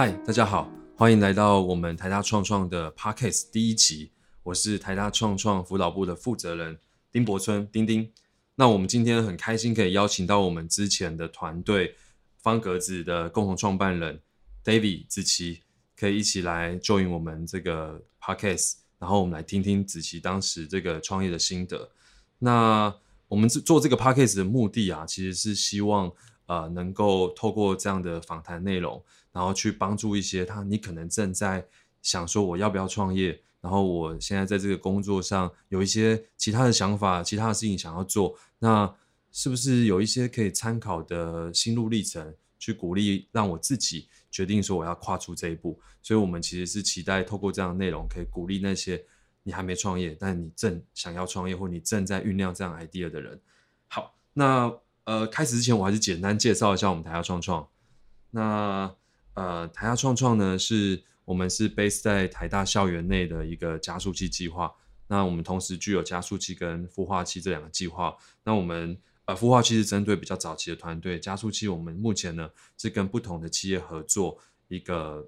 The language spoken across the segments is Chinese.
嗨，大家好，欢迎来到我们台大创创的 Podcast 第一集。我是台大创创辅导部的负责人丁博春，丁丁。那我们今天很开心可以邀请到我们之前的团队方格子的共同创办人 David 子琪，可以一起来 join 我们这个 Podcast，然后我们来听听子琪当时这个创业的心得。那我们做这个 Podcast 的目的啊，其实是希望呃能够透过这样的访谈内容。然后去帮助一些他，你可能正在想说我要不要创业，然后我现在在这个工作上有一些其他的想法，其他的事情想要做，那是不是有一些可以参考的心路历程，去鼓励让我自己决定说我要跨出这一步？所以，我们其实是期待透过这样的内容，可以鼓励那些你还没创业，但你正想要创业，或你正在酝酿这样 idea 的人。好，那呃，开始之前我还是简单介绍一下我们台下创创，那。呃，台大创创呢，是我们是 base 在台大校园内的一个加速器计划。那我们同时具有加速器跟孵化器这两个计划。那我们呃，孵化器是针对比较早期的团队，加速器我们目前呢是跟不同的企业合作一个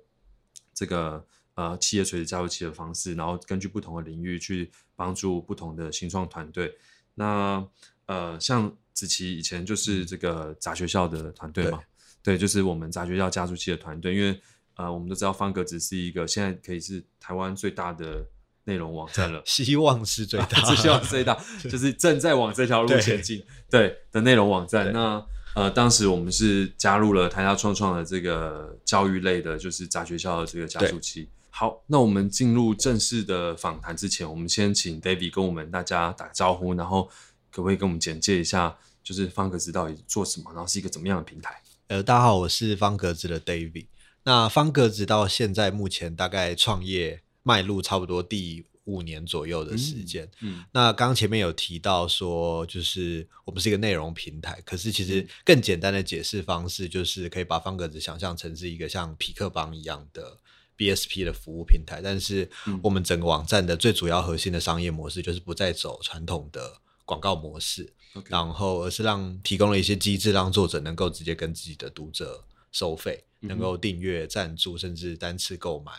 这个呃企业垂直加速器的方式，然后根据不同的领域去帮助不同的新创团队。那呃，像子琪以前就是这个杂学校的团队嘛。对，就是我们杂学校加速器的团队，因为呃，我们都知道方格子是一个现在可以是台湾最大的内容网站了，希望是最大，希望是最大，就是正在往这条路前进，对的内容网站。那呃，当时我们是加入了台大创创的这个教育类的，就是杂学校的这个加速器。好，那我们进入正式的访谈之前，我们先请 David 跟我们大家打个招呼，然后可不可以跟我们简介一下，就是方格子到底做什么，然后是一个怎么样的平台？呃，大家好，我是方格子的 David。那方格子到现在目前大概创业迈入差不多第五年左右的时间。嗯，那刚刚前面有提到说，就是我们是一个内容平台，可是其实更简单的解释方式，就是可以把方格子想象成是一个像匹克邦一样的 BSP 的服务平台。但是我们整个网站的最主要核心的商业模式，就是不再走传统的广告模式。然后，而是让提供了一些机制，让作者能够直接跟自己的读者收费，能够订阅、赞助，甚至单次购买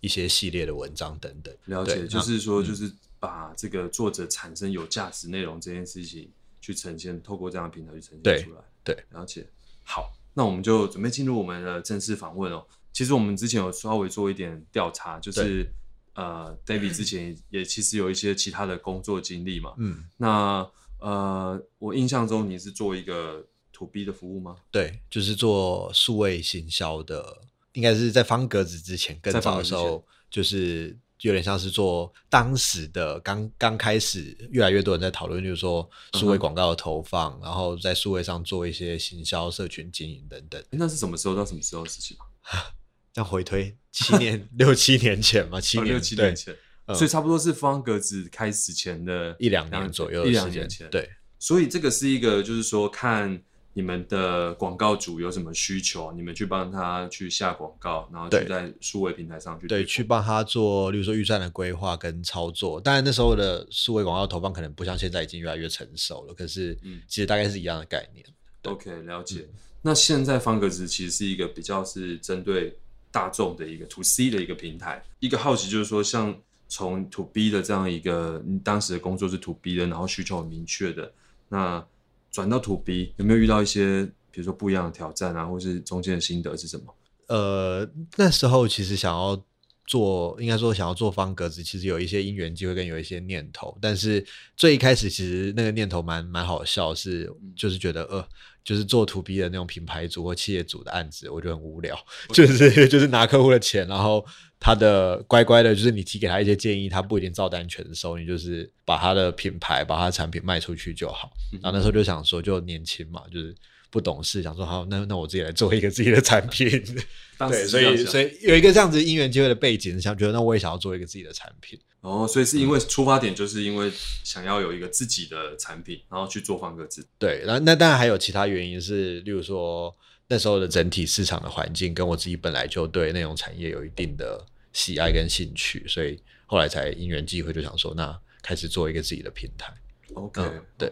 一些系列的文章等等。了解，就是说，就是把这个作者产生有价值内容这件事情去呈现，透过这样的平台去呈现出来。对，了解。好，那我们就准备进入我们的正式访问哦。其实我们之前有稍微做一点调查，就是呃，David 之前也其实有一些其他的工作经历嘛。嗯，那。呃，我印象中你是做一个 to B 的服务吗？对，就是做数位行销的，应该是在方格子之前更早的时候，就是有点像是做当时的刚刚开始，越来越多人在讨论，就是说数位广告的投放，然后在数位上做一些行销、社群经营等等。那是什么时候到什么时候的事情 这样回推七年、六七年前嘛，七年、六七年前。所以差不多是方格子开始前的一两年左右，一两年前。对，所以这个是一个，就是说看你们的广告主有什么需求，你们去帮他去下广告，然后去在数位平台上去对，去帮他做，例如说预算的规划跟操作。当然那时候的数位广告投放可能不像现在已经越来越成熟了，可是嗯，其实大概是一样的概念。OK，了解。那现在方格子其实是一个比较是针对大众的一个 To C 的一个平台。一个好奇就是说，像从 to B 的这样一个，你当时的工作是 to B 的，然后需求很明确的，那转到 to B 有没有遇到一些，比如说不一样的挑战啊，或是中间的心得是什么？呃，那时候其实想要做，应该说想要做方格子，其实有一些因缘机会跟有一些念头，但是最一开始其实那个念头蛮蛮好笑，是就是觉得呃。就是做 to B 的那种品牌组或企业组的案子，我觉得很无聊。就是 就是拿客户的钱，然后他的乖乖的，就是你提给他一些建议，他不一定照单全收。你就是把他的品牌、把他的产品卖出去就好。然后那时候就想说，就年轻嘛，就是。不懂事，想说好，那那我自己来做一个自己的产品。对，所以所以有一个这样子因缘机会的背景，想觉得那我也想要做一个自己的产品。哦，所以是因为出发点就是因为想要有一个自己的产品，然后去做方格子。对，然后那当然还有其他原因是，例如说那时候的整体市场的环境，跟我自己本来就对内容产业有一定的喜爱跟兴趣，所以后来才因缘际会就想说，那开始做一个自己的平台。OK，对。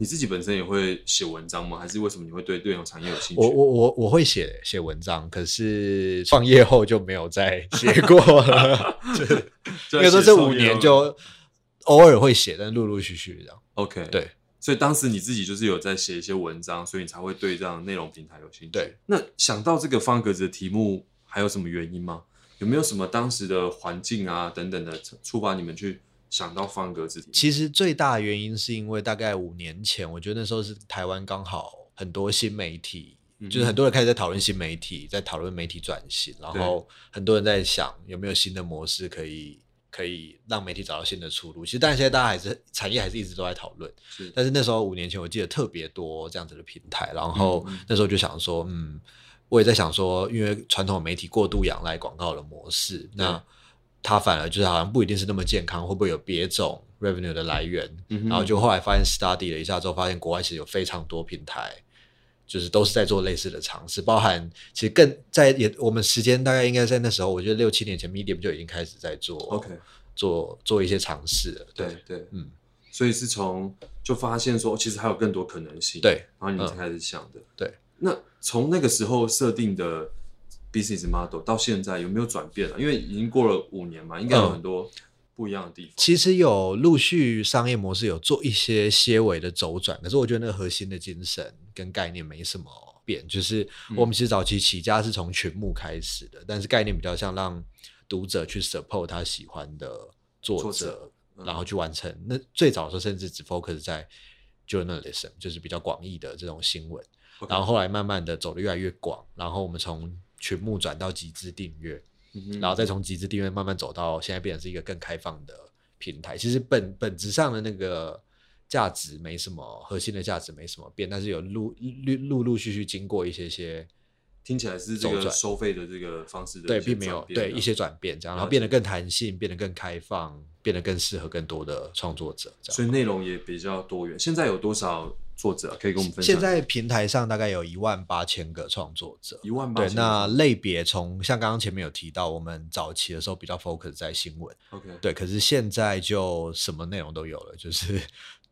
你自己本身也会写文章吗？还是为什么你会对内容产业有兴趣？我我我我会写写文章，可是创业后就没有再写过了。应该说这五年就偶尔会写，但陆陆续续这样。OK，对。所以当时你自己就是有在写一些文章，所以你才会对这样内容平台有兴趣。对。那想到这个方格子的题目，还有什么原因吗？有没有什么当时的环境啊等等的触发你们去？想到方格子，其实最大的原因是因为大概五年前，我觉得那时候是台湾刚好很多新媒体，就是很多人开始在讨论新媒体，在讨论媒体转型，然后很多人在想有没有新的模式可以可以让媒体找到新的出路。其实，但现在大家还是产业还是一直都在讨论，但是那时候五年前，我记得特别多这样子的平台，然后那时候就想说，嗯，我也在想说，因为传统媒体过度仰赖广告的模式，那。它反而就是好像不一定是那么健康，会不会有别种 revenue 的来源？然后就后来发现 study 了一下之后，发现国外其实有非常多平台，就是都是在做类似的尝试，包含其实更在也我们时间大概应该在那时候，我觉得六七年前 Medium 就已经开始在做，OK，做做一些尝试了。对对，嗯，所以是从就发现说其实还有更多可能性，对，然后你们才开始想的。对，那从那个时候设定的。business model 到现在有没有转变了？因为已经过了五年嘛，应该有很多不一样的地方。其实有陆续商业模式有做一些些微的周转，可是我觉得那个核心的精神跟概念没什么变。就是我们其实早期起家是从群募开始的，但是概念比较像让读者去 support 他喜欢的作者，然后去完成。那最早的时候甚至只 focus 在 journalism，就是比较广义的这种新闻。然后后来慢慢的走的越来越广，然后我们从全部转到集资订阅，然后再从集资订阅慢慢走到现在变成是一个更开放的平台。其实本本质上的那个价值没什么，核心的价值没什么变，但是有陆陆陆陆续续经过一些些，听起来是这个收费的这个方式对，并没有对一些转变这样，然后变得更弹性，变得更开放，变得更适合更多的创作者。所以内容也比较多元。现在有多少？作者可以跟我们分享。现在平台上大概有一万八千个创作者，一万八。对，那类别从像刚刚前面有提到，我们早期的时候比较 focus 在新闻。OK，对，可是现在就什么内容都有了，就是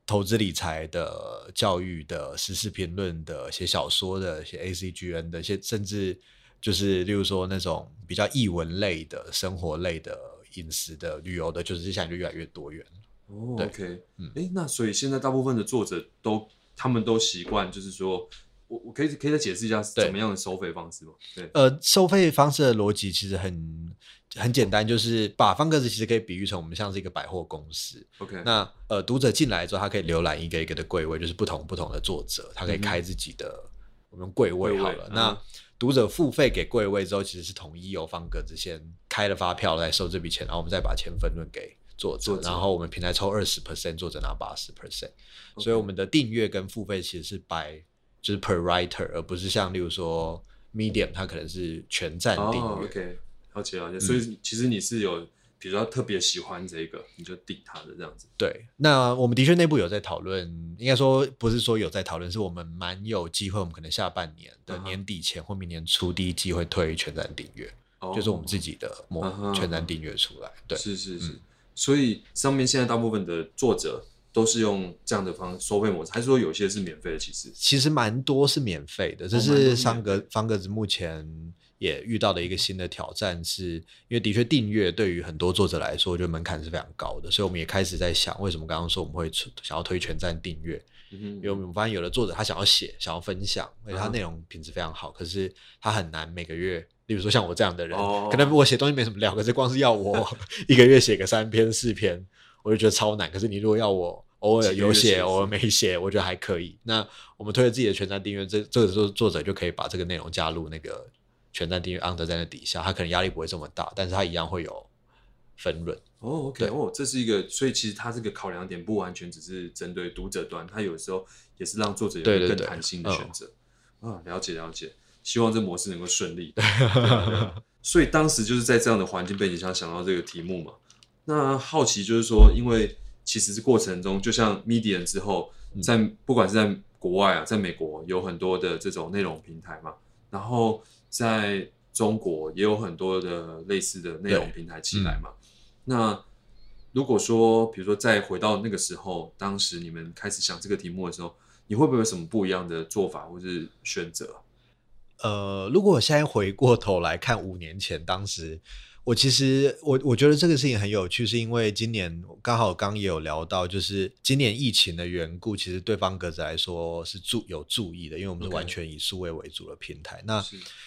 投资理财的、教育的、时事评论的、写小说的、写 ACGN 的、些甚至就是例如说那种比较译文类的、生活类的、饮食的、旅游的，就是现在就越来越多元哦，OK，嗯，哎，那所以现在大部分的作者都。他们都习惯，就是说，我我可以可以再解释一下怎么样的收费方式吗？对，呃，收费方式的逻辑其实很很简单，就是把方格子其实可以比喻成我们像是一个百货公司。OK，那呃，读者进来之后，他可以浏览一个一个的柜位，就是不同不同的作者，他可以开自己的我们柜位好了。那读者付费给贵位之后，其实是统一由方格子先开了发票来收这笔钱，然后我们再把钱分润给。作者，然后我们平台抽二十 percent，作者拿八十 percent，所以我们的订阅跟付费其实是 by 就是 per writer，而不是像例如说 medium，它可能是全站订阅。OK，了解了解。所以其实你是有比较特别喜欢这个，你就订它的这样子。对，那我们的确内部有在讨论，应该说不是说有在讨论，是我们蛮有机会，我们可能下半年的年底前或明年初第一季会推全站订阅，就是我们自己的模全站订阅出来。对，是是是。所以上面现在大部分的作者都是用这样的方收费模式，还是说有些是免费的？其实其实蛮多是免费的，这是方格方格子目前也遇到的一个新的挑战，是因为的确订阅对于很多作者来说，我觉得门槛是非常高的，所以我们也开始在想，为什么刚刚说我们会想要推全站订阅？因为我们发现有的作者他想要写，想要分享，而且他内容品质非常好，可是他很难每个月。例如说像我这样的人，可能我写东西没什么料，可是光是要我 一个月写个三篇四篇，我就觉得超难。可是你如果要我偶尔有写，偶尔没写，我觉得还可以。那我们推了自己的全站订阅，这这个时候作者就可以把这个内容加入那个全站订阅 under 在那底下，他可能压力不会这么大，但是他一样会有分润。哦，OK，哦，这是一个，所以其实它这个考量点不完全只是针对读者端，它有时候也是让作者有更弹性的选择。啊，了解了解。希望这模式能够顺利，所以当时就是在这样的环境背景下想到这个题目嘛。那好奇就是说，因为其实是过程中，就像 Medium 之后，在不管是在国外啊，在美国有很多的这种内容平台嘛，然后在中国也有很多的类似的内容平台起来嘛。那如果说，比如说再回到那个时候，当时你们开始想这个题目的时候，你会不会有什么不一样的做法或是选择？呃，如果我现在回过头来看五年前，当时我其实我我觉得这个事情很有趣，是因为今年刚好刚也有聊到，就是今年疫情的缘故，其实对方格子来说是注有注意的，因为我们是完全以数位为主的平台。那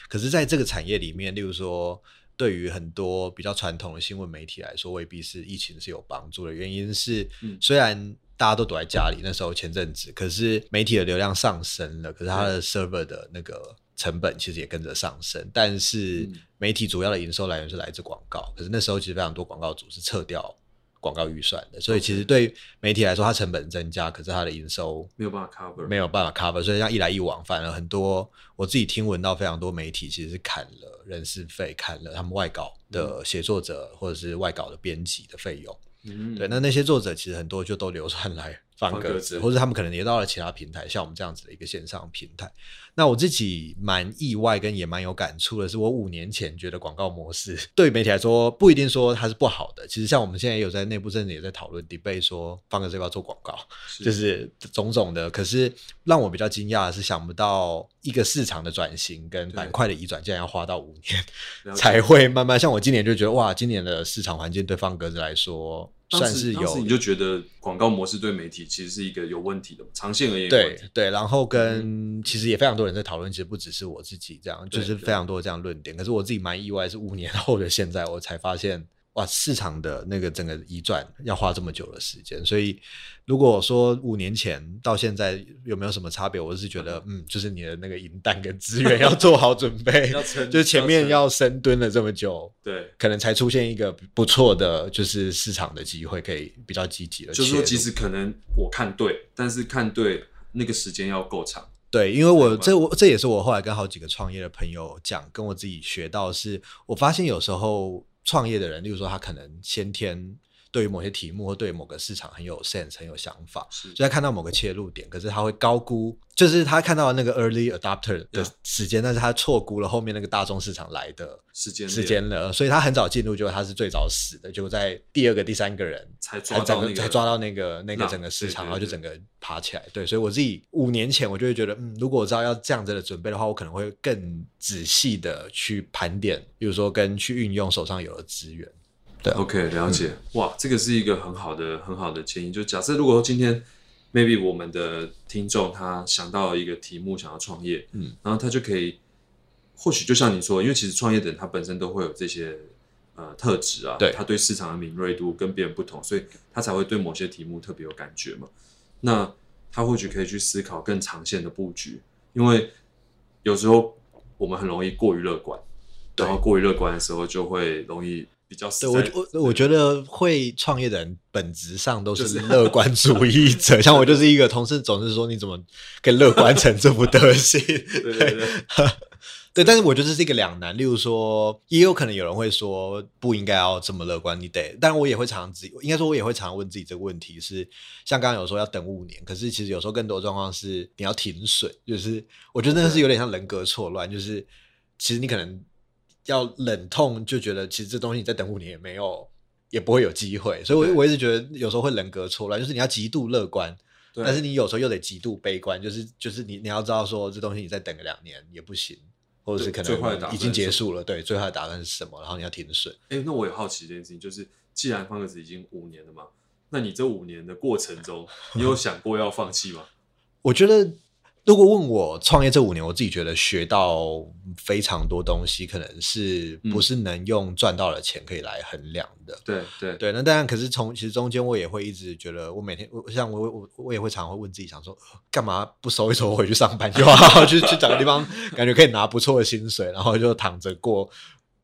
可是在这个产业里面，例如说。对于很多比较传统的新闻媒体来说，未必是疫情是有帮助的。原因是，虽然大家都躲在家里，那时候前阵子，可是媒体的流量上升了，可是它的 server 的那个成本其实也跟着上升。但是媒体主要的营收来源是来自广告，可是那时候其实非常多广告主是撤掉。广告预算的，所以其实对媒体来说，它成本增加，可是它的营收没有办法 cover，没有办法 cover，所以这样一来一往，反而很多我自己听闻到非常多媒体其实是砍了人事费，砍了他们外稿的写作者或者是外稿的编辑的费用。嗯，对，那那些作者其实很多就都流传来。方格子，或者他们可能也到了其他平台，像我们这样子的一个线上平台。那我自己蛮意外，跟也蛮有感触的是，我五年前觉得广告模式 对媒体来说不一定说它是不好的。其实像我们现在也有在内部甚至也在讨论 debate 说方格子要不要做广告，就是种种的。可是让我比较惊讶的是，想不到一个市场的转型跟板块的移转，竟然要花到五年才会慢慢。像我今年就觉得哇，今年的市场环境对方格子来说。算是有，你就觉得广告模式对媒体其实是一个有问题的，长线而言。对对，然后跟其实也非常多人在讨论，其实不只是我自己这样，就是非常多这样论点。可是我自己蛮意外，是五年后的现在，我才发现。哇，市场的那个整个移转要花这么久的时间，所以如果说五年前到现在有没有什么差别，我是觉得，嗯，就是你的那个银弹跟资源要做好准备，就是前面要深蹲了这么久，对，可能才出现一个不错的就是市场的机会，可以比较积极的。就是说，即使可能我看对，但是看对那个时间要够长。对，因为我这我这也是我后来跟好几个创业的朋友讲，跟我自己学到是，我发现有时候。创业的人，例如说他可能先天对于某些题目或对某个市场很有 sense、很有想法，所以他看到某个切入点，可是他会高估，就是他看到那个 early adopter 的时间，但是他错估了后面那个大众市场来的时间时间了，所以他很早进入，结果他是最早死的，就在第二个、第三个人才抓到那个才抓到那个那个整个市场，然后就整个爬起来。对，所以我自己五年前我就会觉得，嗯，如果我知道要这样子的准备的话，我可能会更仔细的去盘点，比如说跟去运用手上有的资源。对，OK，了解。哇，这个是一个很好的、很好的建议。就假设如果说今天，maybe 我们的听众他想到一个题目，想要创业，嗯，然后他就可以，或许就像你说，因为其实创业的人他本身都会有这些呃特质啊，对，他对市场的敏锐度跟别人不同，所以他才会对某些题目特别有感觉嘛。那他或许可以去思考更长线的布局，因为有时候我们很容易过于乐观，然后过于乐观的时候就会容易。比较对我我我觉得会创业的人本质上都是乐观 主义者，像我就是一个同事总是说你怎么可以乐观成这副德行？对对对，对，但是我觉得这是一个两难。例如说，也有可能有人会说不应该要这么乐观，你得，但我也会常常自己，应该说我也会常常问自己这个问题：是像刚刚有说要等五年，可是其实有时候更多状况是你要停水，就是我觉得那是有点像人格错乱，就是其实你可能。要冷痛就觉得，其实这东西你再等五年也没有，也不会有机会。所以，我我一直觉得有时候会人格错乱，就是你要极度乐观，但是你有时候又得极度悲观，就是就是你你要知道说这东西你再等个两年也不行，或者是可能已经结束了。对，最坏的打算是什么？然后你要停损。哎，那我也好奇这件事情，就是既然方格子已经五年了嘛，那你这五年的过程中，你有想过要放弃吗？我觉得。如果问我创业这五年，我自己觉得学到非常多东西，可能是不是能用赚到的钱可以来衡量的。对对对，那当然，可是从其实中间我也会一直觉得，我每天我像我我我也会常会问自己，想说干嘛不收一收回去上班，就好 去去找个地方，感觉可以拿不错的薪水，然后就躺着过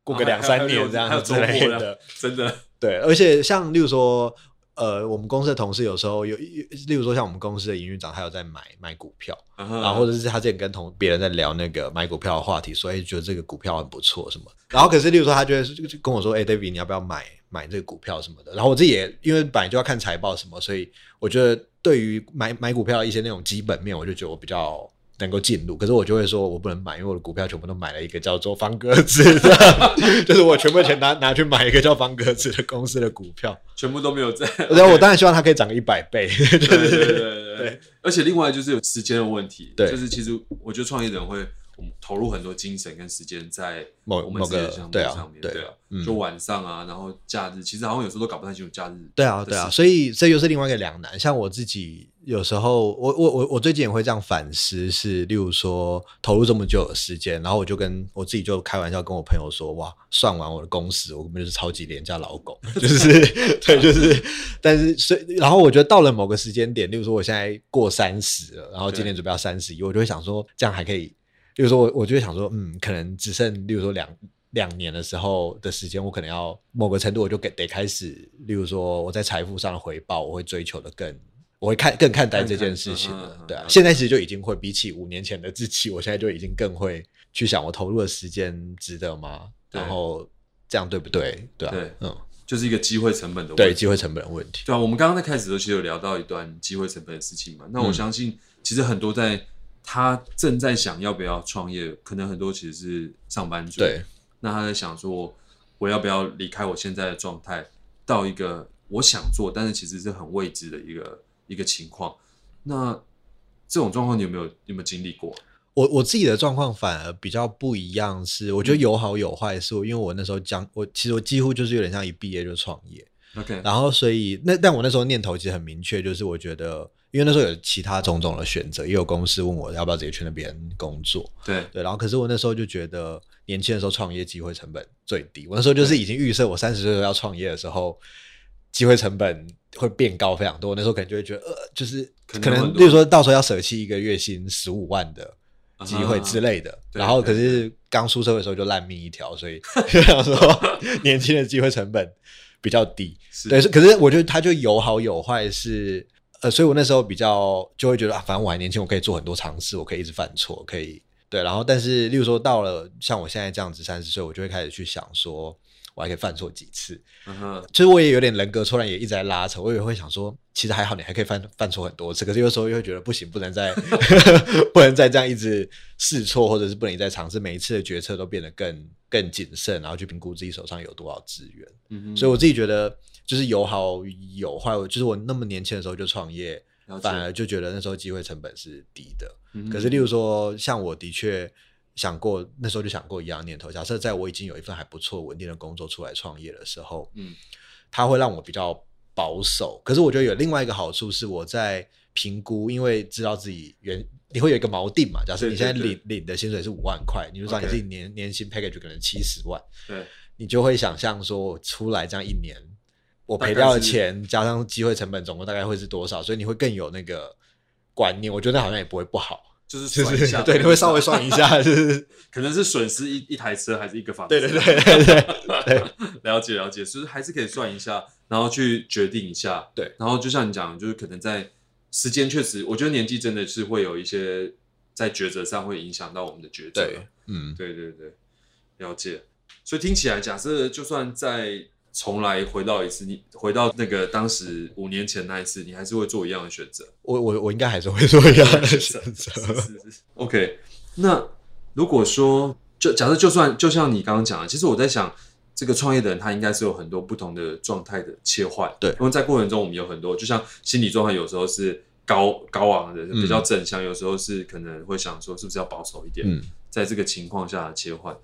过个两三年这样之类的。真的对，而且像例如说。呃，我们公司的同事有时候有，例如说像我们公司的营运长，他有在买买股票，然后或者是他之前跟同别人在聊那个买股票的话题，所以觉得这个股票很不错什么。然后可是例如说他觉得跟我说，哎，David，你要不要买买这个股票什么的？然后我自己也因为本来就要看财报什么，所以我觉得对于买买股票的一些那种基本面，我就觉得我比较能够进入，可是我就会说我不能买，因为我的股票全部都买了一个叫做方格子的，就是我全部钱拿拿去买一个叫方格子的公司的股票，全部都没有在。然后我当然希望它可以涨个一百倍，对对对对 对。而且另外就是有时间的问题，对，就是其实我觉得创业人会。我们投入很多精神跟时间在某某个项目上面，对啊，就晚上啊，然后假日，其实好像有时候都搞不太清楚假日。对啊，对啊，所以这又是另外一个两难。像我自己有时候，我我我我最近也会这样反思，是例如说投入这么久的时间，然后我就跟我自己就开玩笑跟我朋友说，哇，算完我的工时，我根本就是超级廉价老狗，就是 对，就是，但是所以，然后我觉得到了某个时间点，例如说我现在过三十了，然后今年准备要三十一，我就会想说，这样还可以。例如说我，我就会想说，嗯，可能只剩，例如说两两年的时候的时间，我可能要某个程度，我就给得开始，例如说我在财富上的回报，我会追求的更，我会看更看待这件事情了，对啊。现在其实就已经会比起五年前的自己，我现在就已经更会去想，我投入的时间值得吗？然后这样对不对？对啊，嗯，就是一个机会成本的对机会成本的问题。对啊，我们刚刚在开始的时候其实有聊到一段机会成本的事情嘛，那我相信其实很多在。他正在想要不要创业，可能很多其实是上班族。对，那他在想说，我要不要离开我现在的状态，到一个我想做，但是其实是很未知的一个一个情况。那这种状况你有没有有没有经历过？我我自己的状况反而比较不一样，是我觉得有好有坏。是我因为我那时候将我其实我几乎就是有点像一毕业就创业。OK，然后所以那但我那时候念头其实很明确，就是我觉得。因为那时候有其他种种的选择，也有公司问我要不要直接去那边工作。对对，然后可是我那时候就觉得年轻的时候创业机会成本最低。我那时候就是已经预设我三十岁要创业的时候，机会成本会变高非常多。那时候可能就会觉得呃，就是可能，例如说到时候要舍弃一个月薪十五万的机会之类的。然后可是刚出社会的时候就烂命一条，所以就 想说年轻的机会成本比较低。对，可是我觉得它就有好有坏是。呃，所以我那时候比较就会觉得啊，反正我还年轻，我可以做很多尝试，我可以一直犯错，可以对。然后，但是，例如说到了像我现在这样子三十岁，我就会开始去想说，我还可以犯错几次。嗯哼，其实我也有点人格突然也一直在拉扯，我也会想说，其实还好，你还可以犯犯错很多次。可是有时候又会觉得不行，不能再 不能再这样一直试错，或者是不能再尝试，每一次的决策都变得更更谨慎，然后去评估自己手上有多少资源。嗯哼，所以我自己觉得。就是有好有坏，就是我那么年轻的时候就创业，反而就觉得那时候机会成本是低的。可是，例如说，像我的确想过，那时候就想过一样念头。假设在我已经有一份还不错稳定的工作出来创业的时候，嗯，它会让我比较保守。可是，我觉得有另外一个好处是，我在评估，因为知道自己原你会有一个锚定嘛。假设你现在领领的薪水是五万块，你就知道你自己年年薪 package 可能七十万，对，你就会想象说，我出来这样一年。我赔掉的钱加上机会成本，总共大概会是多少？所以你会更有那个观念。我觉得好像也不会不好，就是算一下，对，你会稍微算一下，就是 可能是损失一一台车还是一个房子？对对 对对对，了解了解，就是还是可以算一下，然后去决定一下。对，然后就像你讲，就是可能在时间确实，我觉得年纪真的是会有一些在抉择上会影响到我们的抉择。嗯，对对对，了解。所以听起来，假设就算在重来回到一次，你回到那个当时五年前那一次，你还是会做一样的选择。我我我应该还是会做一样的选择。OK，那如果说就假设就算就像你刚刚讲的，其实我在想，这个创业的人他应该是有很多不同的状态的切换。对，因为在过程中我们有很多，就像心理状态有时候是高高昂的，比较正向；有时候是可能会想说是不是要保守一点。嗯，在这个情况下切换，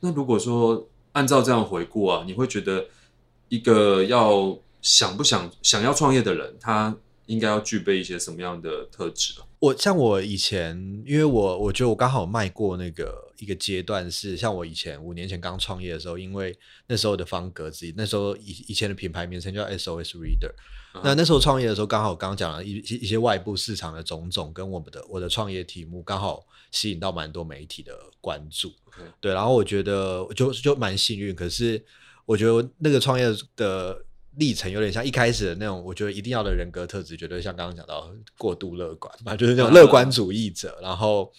那如果说按照这样回顾啊，你会觉得？一个要想不想想要创业的人，他应该要具备一些什么样的特质我像我以前，因为我我觉得我刚好迈过那个一个阶段，是像我以前五年前刚创业的时候，因为那时候的方格子，那时候以以前的品牌名称叫 SOS Reader。那那时候创业的时候，刚好刚刚讲了一一些外部市场的种种，跟我们的我的创业题目刚好吸引到蛮多媒体的关注。对，然后我觉得就就蛮幸运，可是。我觉得那个创业的历程有点像一开始的那种，我觉得一定要的人格特质，绝对像刚刚讲到过度乐观嘛，就是那种乐观主义者，然后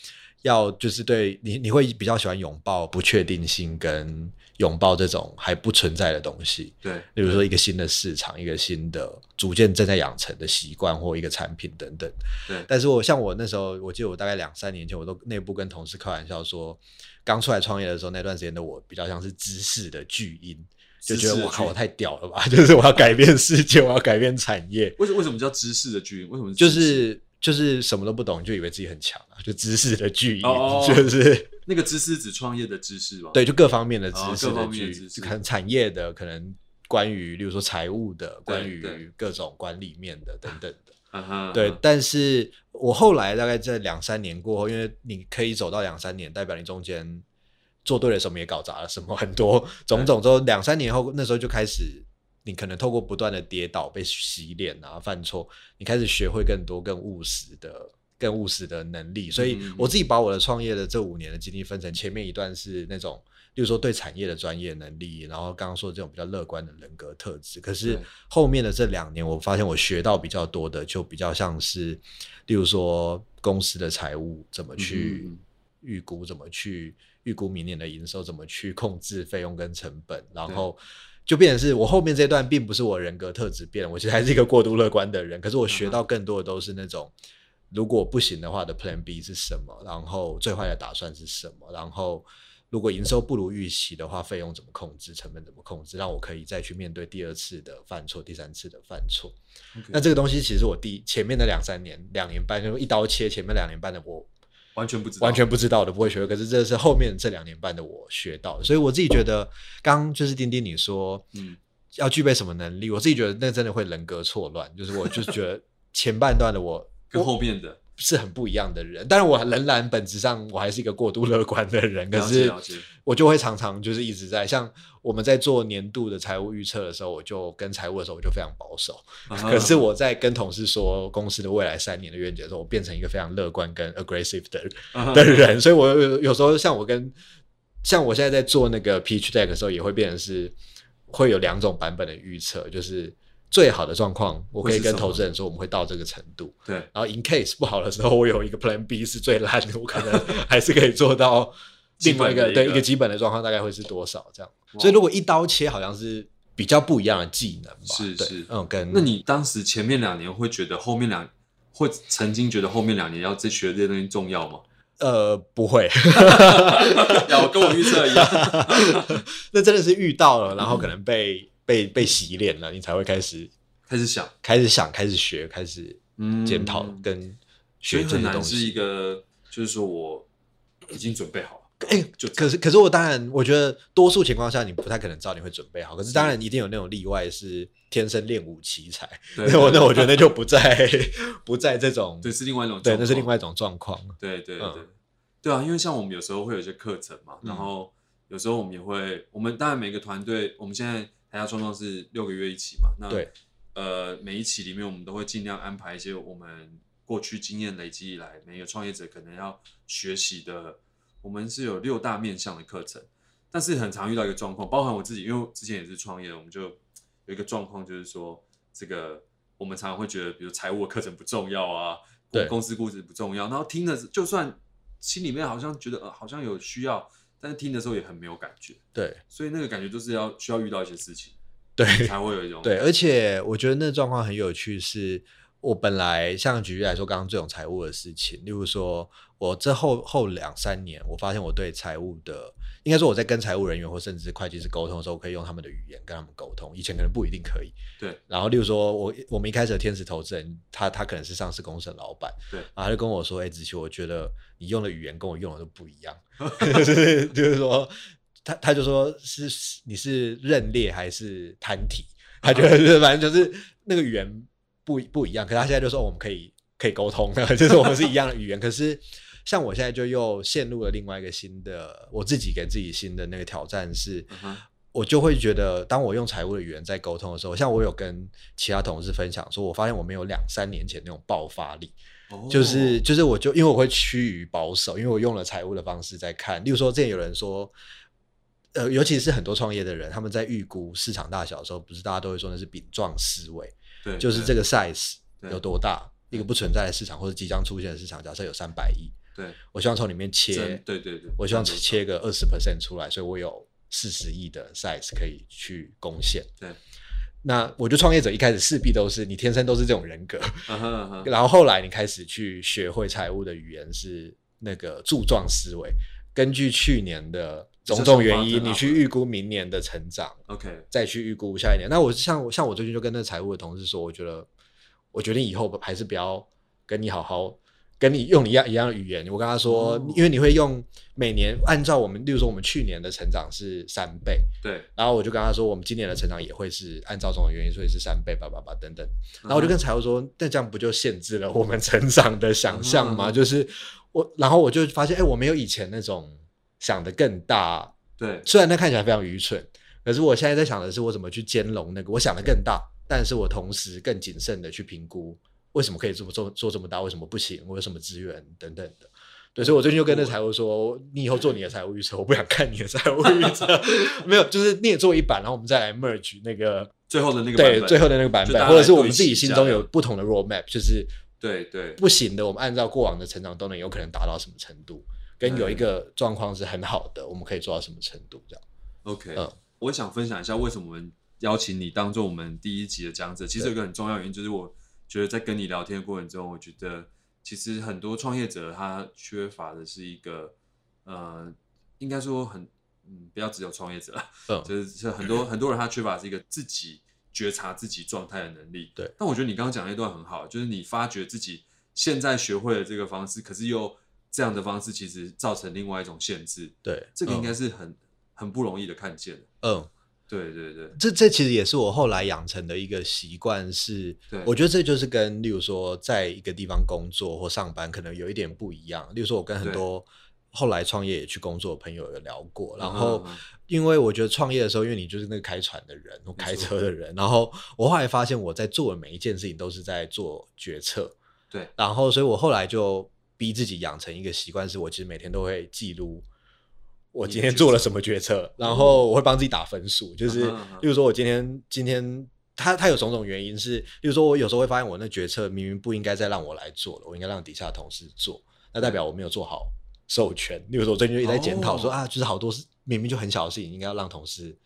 要就是对你你会比较喜欢拥抱不确定性跟拥抱这种还不存在的东西，对，比如说一个新的市场，一个新的逐渐正在养成的习惯或一个产品等等。对，但是我像我那时候，我记得我大概两三年前，我都内部跟同事开玩笑说，刚出来创业的时候，那段时间的我比较像是知识的巨婴，就觉得我靠，我太屌了吧！就是我要改变世界，我要改变产业。为什为什么叫知识的巨婴？为什么就是就是什么都不懂，就以为自己很强啊？就知识的巨婴，就是那个知识指创业的知识吧？对，就各方面的知识的巨，可能产业的，可能关于，例如说财务的，关于各种管理面的等等的。对，但是我后来大概在两三年过后，因为你可以走到两三年，代表你中间做对了什么，也搞砸了什么，很多种种。之后两三年后，那时候就开始，你可能透过不断的跌倒、被洗脸啊、犯错，你开始学会更多、更务实的、更务实的能力。所以我自己把我的创业的这五年的经历分成前面一段是那种。例如说对产业的专业能力，然后刚刚说这种比较乐观的人格特质，可是后面的这两年，我发现我学到比较多的，就比较像是，例如说公司的财务怎么去预估，怎么去预估明年的营收，怎么去控制费用跟成本，然后就变成是我后面这段并不是我人格特质变了，我其实还是一个过度乐观的人，可是我学到更多的都是那种如果不行的话的 Plan B 是什么，然后最坏的打算是什么，然后。如果营收不如预期的话，费用怎么控制？成本怎么控制？让我可以再去面对第二次的犯错、第三次的犯错。那这个东西其实我第前面的两三年、两年半就一刀切，前面两年半的我完全不知道，完全不知道的不会学。可是这是后面这两年半的我学到的。所以我自己觉得，刚就是丁丁你说，嗯，要具备什么能力？我自己觉得那真的会人格错乱。就是我就是觉得前半段的我 跟后面的。是很不一样的人，但是我仍然本质上我还是一个过度乐观的人。可是我就会常常就是一直在像我们在做年度的财务预测的时候，我就跟财务的时候我就非常保守。可是我在跟同事说公司的未来三年的愿景的时候，我变成一个非常乐观跟 aggressive 的的人。所以我有有时候像我跟像我现在在做那个 pitch deck 的时候，也会变成是会有两种版本的预测，就是。最好的状况，我可以跟投资人说，我们会到这个程度。对，然后 in case 不好的时候，我有一个 plan B 是最烂的，我可能还是可以做到另外一个对一个基本的状况大概会是多少这样。所以如果一刀切，好像是比较不一样的技能吧。是是，嗯，跟那你当时前面两年会觉得后面两会曾经觉得后面两年要再学这些东西重要吗？呃，不会，要跟我预测一样。那真的是遇到了，然后可能被。被被洗脸了，你才会开始开始想，开始想，开始学，开始检讨跟学这些东西。是一个，就是说我已经准备好了。哎，就可是可是我当然，我觉得多数情况下你不太可能知道你会准备好。可是当然一定有那种例外，是天生练武奇才。那我那我觉得那就不在不在这种，对，是另外一种，对，那是另外一种状况。对对对对啊，因为像我们有时候会有一些课程嘛，然后有时候我们也会，我们当然每个团队，我们现在。大家创创是六个月一期嘛？那呃，每一期里面我们都会尽量安排一些我们过去经验累积以来，每个创业者可能要学习的。我们是有六大面向的课程，但是很常遇到一个状况，包含我自己，因为之前也是创业，我们就有一个状况，就是说这个我们常常会觉得，比如财务的课程不重要啊，公司估值不重要，然后听的就算心里面好像觉得呃好像有需要。但是听的时候也很没有感觉，对，所以那个感觉就是要需要遇到一些事情，对，才会有一种对。而且我觉得那状况很有趣，是我本来像举例来说，刚刚这种财务的事情，例如说我这后后两三年，我发现我对财务的。应该说我在跟财务人员或甚至会计师沟通的时候，我可以用他们的语言跟他们沟通。以前可能不一定可以。对。然后，例如说我我们一开始的天使投资人，他他可能是上市公司的老板。对。然后他就跟我说：“哎，子琪，我觉得你用的语言跟我用的都不一样。”就是就是说，他他就说是你是认列还是摊体？他觉得是反正就是那个语言不不一样。可是他现在就说我们可以可以沟通，就是我们是一样的语言。可是。像我现在就又陷入了另外一个新的，我自己给自己新的那个挑战是，我就会觉得，当我用财务的语言在沟通的时候，像我有跟其他同事分享说，我发现我没有两三年前那种爆发力，就是就是我就因为我会趋于保守，因为我用了财务的方式在看，例如说之前有人说，呃，尤其是很多创业的人，他们在预估市场大小的时候，不是大家都会说那是饼状思维，对，就是这个 size 有多大，一个不存在的市场或者即将出现的市场，假设有三百亿。对，我希望从里面切，对对对，我希望切个二十 percent 出来，所以我有四十亿的 size 可以去贡献。对，那我觉得创业者一开始势必都是你天生都是这种人格，然后后来你开始去学会财务的语言是那个柱状思维，根据去年的。种种原因，你去预估明年的成长，OK，再去预估下一年。那我像像我最近就跟那财务的同事说，我觉得我决定以后还是不要跟你好好跟你用一样一样的语言。我跟他说，因为你会用每年按照我们，例如说我们去年的成长是三倍，对，然后我就跟他说，我们今年的成长也会是按照这种原因，所以是三倍，叭叭叭等等。然后我就跟财务说，那这样不就限制了我们成长的想象吗？就是我，然后我就发现，哎，我没有以前那种。想的更大，对，虽然那看起来非常愚蠢，可是我现在在想的是，我怎么去兼容那个？我想的更大，但是我同时更谨慎的去评估，为什么可以这么做做这么大，为什么不行？我有什么资源等等的。对，所以我最近就跟那财务说，你以后做你的财务预测，我不想看你的财务预测。没有，就是你也做一版，然后我们再来 merge 那个最后的那个对最后的那个版本，或者是我们自己心中有不同的 roadmap，就是对对不行的，我们按照过往的成长都能有可能达到什么程度。跟有一个状况是很好的，我们可以做到什么程度？这样，OK。嗯，我想分享一下为什么我们邀请你当做我们第一集的讲者。其实有一个很重要原因，就是我觉得在跟你聊天的过程中，我觉得其实很多创业者他缺乏的是一个，呃，应该说很，嗯，不要只有创业者，嗯，就是很多很多人他缺乏是一个自己觉察自己状态的能力。对。但我觉得你刚刚讲那段很好，就是你发觉自己现在学会了这个方式，可是又这样的方式其实造成另外一种限制，对，这个应该是很很不容易的看见。嗯，对对对，这这其实也是我后来养成的一个习惯，是，我觉得这就是跟例如说在一个地方工作或上班可能有一点不一样。例如说，我跟很多后来创业也去工作的朋友有聊过，然后因为我觉得创业的时候，因为你就是那个开船的人或开车的人，然后我后来发现我在做的每一件事情都是在做决策，对，然后所以我后来就。逼自己养成一个习惯，是我其实每天都会记录我今天做了什么决策，然后我会帮自己打分数。就是，例如说，我今天今天他他有种种原因是，例如说，我有时候会发现我那决策明明不应该再让我来做了，我应该让底下同事做，那代表我没有做好授权。例如说，我最近就一直在检讨说啊，就是好多事明明就很小的事情，应该要让同事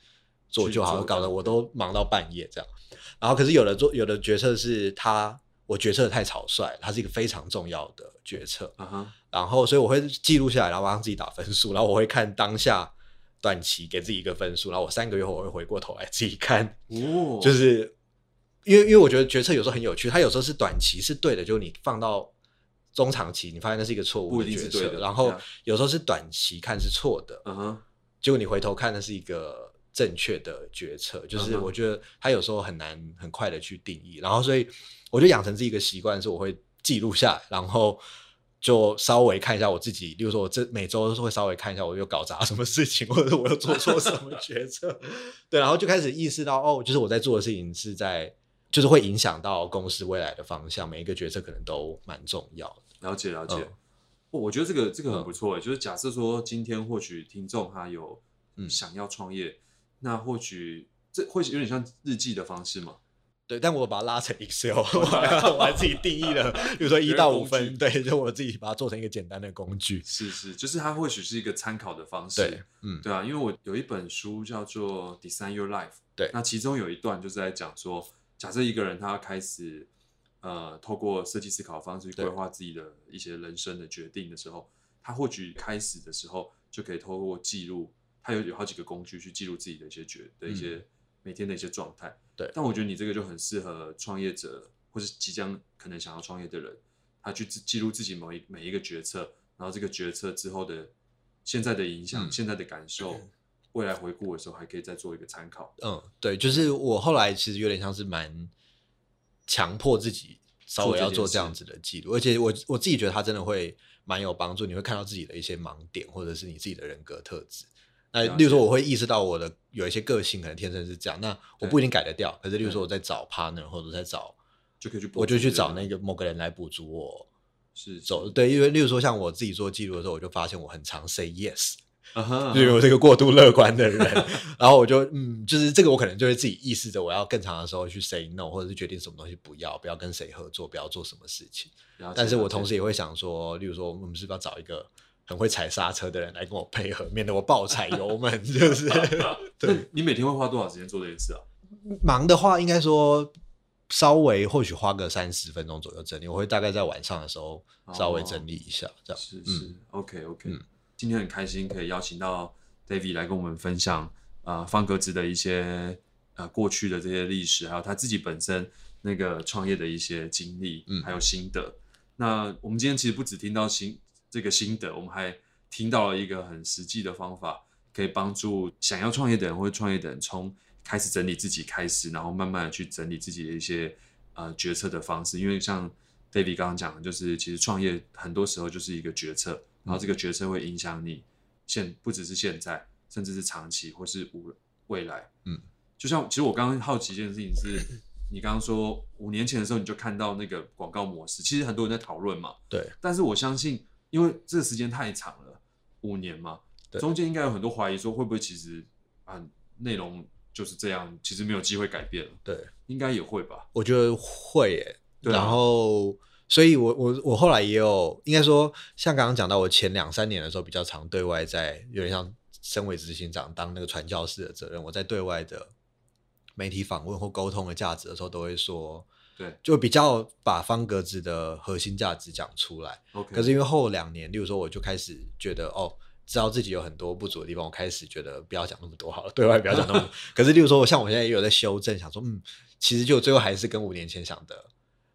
做就好，搞得我都忙到半夜这样。然后，可是有的做有的决策是他。我决策太草率，它是一个非常重要的决策。然后，所以我会记录下来，然后帮自己打分数。然后我会看当下短期给自己一个分数。然后我三个月后我会回过头来自己看。哦，就是因为因为我觉得决策有时候很有趣，它有时候是短期是对的，就是你放到中长期，你发现那是一个错误的决策。然后有时候是短期看是错的，嗯哼，结果你回头看那是一个正确的决策。就是我觉得它有时候很难很快的去定义。然后所以。我就养成这一个习惯，是我会记录下来，然后就稍微看一下我自己。例如说，我这每周都会稍微看一下，我又搞砸什么事情，或者我又做错什么决策。对，然后就开始意识到，哦，就是我在做的事情是在，就是会影响到公司未来的方向。每一个决策可能都蛮重要的。了解，了解。我觉得这个这个很不错。就是假设说，今天或许听众他有想要创业，那或许这会有点像日记的方式嘛？对，但我把它拉成 Excel，我还自己定义了，比如说一到五分，对，就我自己把它做成一个简单的工具。是是，就是它或许是一个参考的方式。对，嗯，对啊，因为我有一本书叫做《Design Your Life》，对，那其中有一段就是在讲说，假设一个人他要开始呃，透过设计思考方式去规划自己的一些人生的决定的时候，他或许开始的时候就可以透过记录，他有有好几个工具去记录自己的一些决的一些每天的一些状态。对，但我觉得你这个就很适合创业者，或是即将可能想要创业的人，他去记录自己某一每一个决策，然后这个决策之后的现在的影响、现在的感受，未来回顾的时候还可以再做一个参考。嗯，对，就是我后来其实有点像是蛮强迫自己稍微要做这样子的记录，而且我我自己觉得他真的会蛮有帮助，你会看到自己的一些盲点，或者是你自己的人格特质。那例如说，我会意识到我的有一些个性可能天生是这样，那我不一定改得掉。可是，例如说我在找 partner 或者在找，就可以去，我就去找那个某个人来补足我是走对，因为例如说像我自己做记录的时候，我就发现我很常 say yes，因为我是一个过度乐观的人，然后我就嗯，就是这个我可能就会自己意识着我要更长的时候去 say no，或者是决定什么东西不要，不要跟谁合作，不要做什么事情。但是我同时。也会想说，例如说我们是不是要找一个很会踩刹车的人来跟我配合，免得我爆踩油门，就是。对，你每天会花多少时间做这件事啊？忙的话，应该说稍微或许花个三十分钟左右整理，我会大概在晚上的时候稍微整理一下，这样。是是，OK OK。今天很开心可以邀请到 David 来跟我们分享啊方格子的一些呃过去的这些历史，还有他自己本身那个创业的一些经历，嗯，还有心得。那我们今天其实不只听到心这个心得，我们还听到了一个很实际的方法，可以帮助想要创业的人或者创业的人从开始整理自己开始，然后慢慢的去整理自己的一些呃决策的方式。因为像 David 刚刚讲的，就是其实创业很多时候就是一个决策。然后这个决策会影响你现不只是现在，甚至是长期或是未未来。嗯，就像其实我刚刚好奇一件事情是，你刚刚说五年前的时候你就看到那个广告模式，其实很多人在讨论嘛。对。但是我相信，因为这个时间太长了，五年嘛，中间应该有很多怀疑，说会不会其实啊内容就是这样，其实没有机会改变了。对，应该也会吧。我觉得会耶。然后。所以，我我我后来也有，应该说，像刚刚讲到，我前两三年的时候比较常对外在，有点像身为执行长当那个传教士的责任。我在对外的媒体访问或沟通的价值的时候，都会说，对，就比较把方格子的核心价值讲出来。OK。可是因为后两年，例如说，我就开始觉得，哦，知道自己有很多不足的地方，我开始觉得不要讲那么多好了，对外不要讲那么多。可是，例如说，像我现在也有在修正，想说，嗯，其实就最后还是跟五年前想的。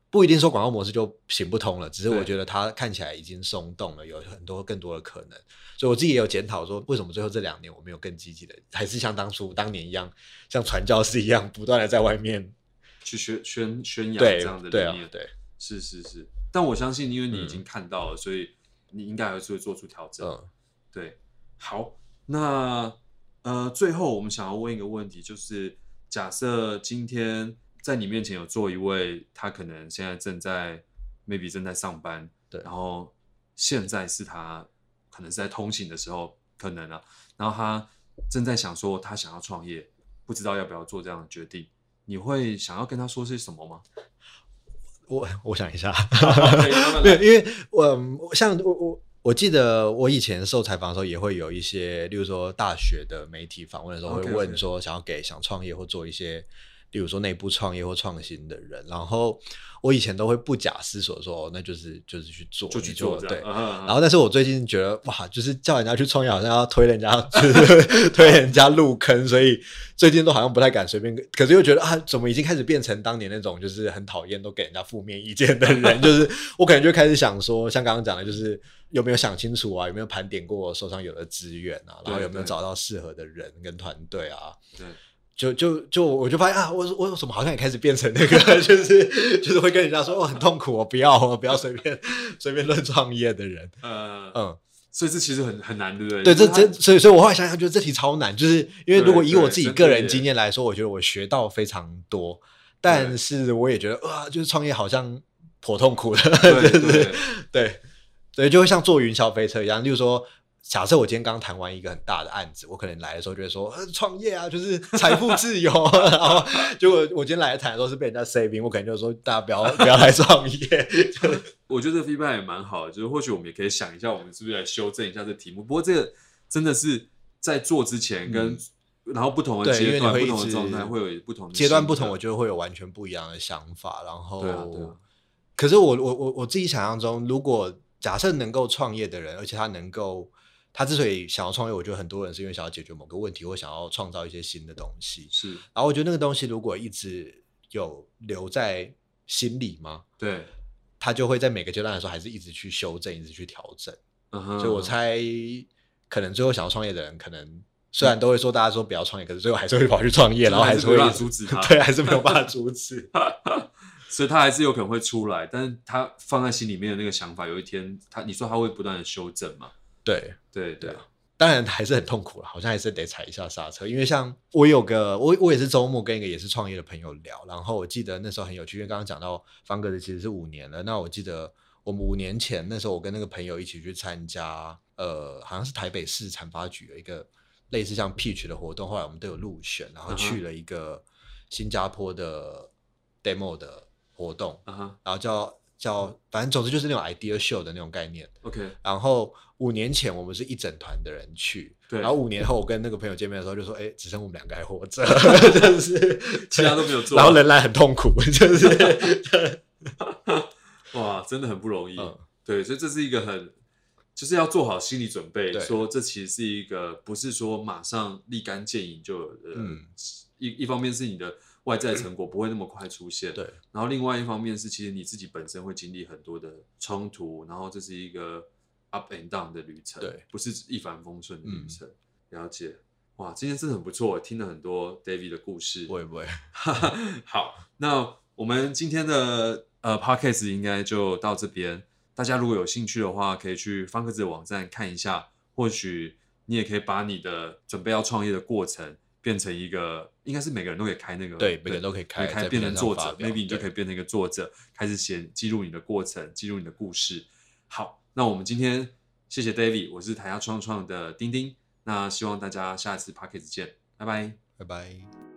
不一定说广告模式就行不通了，只是我觉得它看起来已经松动了，有很多更多的可能。所以我自己也有检讨说，为什么最后这两年我没有更积极的，还是像当初当年一样，像传教士一样，不断的在外面去宣宣宣扬这样的理念。对，是是是。但我相信，因为你已经看到了，所以你应该还是会做出调整。嗯，对。好，那呃，最后我们想要问一个问题，就是假设今天。在你面前有坐一位，他可能现在正在 maybe 正在上班，对，然后现在是他可能是在通勤的时候，可能啊，然后他正在想说他想要创业，不知道要不要做这样的决定，你会想要跟他说些什么吗？我我想一下，没有，因为我像我我我记得我以前受采访的时候，也会有一些，例如说大学的媒体访问的时候，会问说想要给想创业或做一些。比如说内部创业或创新的人，然后我以前都会不假思索说，那就是就是去做，就去做，对。然后，但是我最近觉得，哇，就是叫人家去创业，好像要推人家，推人家入坑，所以最近都好像不太敢随便。可是又觉得啊，怎么已经开始变成当年那种就是很讨厌都给人家负面意见的人？就是我可能就开始想说，像刚刚讲的，就是有没有想清楚啊？有没有盘点过我手上有的资源啊？然后有没有找到适合的人跟团队啊？对。就就就我就发现啊，我我怎么好像也开始变成那个，就是就是会跟人家说哦很痛苦，我不要我不要随便随便乱创业的人。嗯嗯，所以这其实很很难，对不对？对，这这所以所以我后来想想，觉得这题超难，就是因为如果以我自己个人经验来说，我觉得我学到非常多，但是我也觉得哇，就是创业好像颇痛苦的，对对对，所以就会像坐云霄飞车一样，就是说。假设我今天刚谈完一个很大的案子，我可能来的时候就会说创业啊，就是财富自由。然后结果我今天来谈的时候是被人家 saving，我可能就说大家不要不要来创业。我觉得这 feedback 也蛮好的，就是或许我们也可以想一下，我们是不是来修正一下这题目。不过这个真的是在做之前跟然后不同的阶段、不同的状态会有不同的阶段不同，我觉得会有完全不一样的想法。然后，可是我我我我自己想象中，如果假设能够创业的人，而且他能够。他之所以想要创业，我觉得很多人是因为想要解决某个问题，或想要创造一些新的东西。是，然后我觉得那个东西如果一直有留在心里吗，对，他就会在每个阶段的时候还是一直去修正，一直去调整。所以我猜，可能最后想要创业的人，可能虽然都会说大家说不要创业，可是最后还是会跑去创业，然后还是会阻止他，对，还是没有办法阻止。所以他还是有可能会出来，但是他放在心里面的那个想法，有一天他你说他会不断的修正嘛？对对对，当然还是很痛苦了，好像还是得踩一下刹车。因为像我有个我我也是周末跟一个也是创业的朋友聊，然后我记得那时候很有趣，因为刚刚讲到方格子其实是五年了。那我记得我们五年前那时候，我跟那个朋友一起去参加呃，好像是台北市产发局有一个类似像 Peach 的活动，后来我们都有入选，然后去了一个新加坡的 demo 的活动，然后叫叫，反正总之就是那种 idea show 的那种概念。OK，然后五年前我们是一整团的人去，对，然后五年后我跟那个朋友见面的时候就说，哎，只剩我们两个还活着，就是 其他都没有做，然后仍然很痛苦，就是，哇，真的很不容易。对，所以这是一个很。就是要做好心理准备，说这其实是一个不是说马上立竿见影就呃一一方面是你的外在成果不会那么快出现，对，然后另外一方面是其实你自己本身会经历很多的冲突，然后这是一个 up and down 的旅程，对，不是一帆风顺的旅程。了解，哇，今天真的很不错，听了很多 David 的故事，会不会？好，那我们今天的呃 podcast 应该就到这边。大家如果有兴趣的话，可以去方格子的网站看一下。或许你也可以把你的准备要创业的过程变成一个，应该是每个人都可以开那个，对，每个人都可以开，开变成作者。maybe 你就可以变成一个作者，开始写记录你的过程，记录你的故事。好，那我们今天谢谢 David，我是台下创创的丁丁。那希望大家下一次 p a c k e t 见，拜拜，拜拜。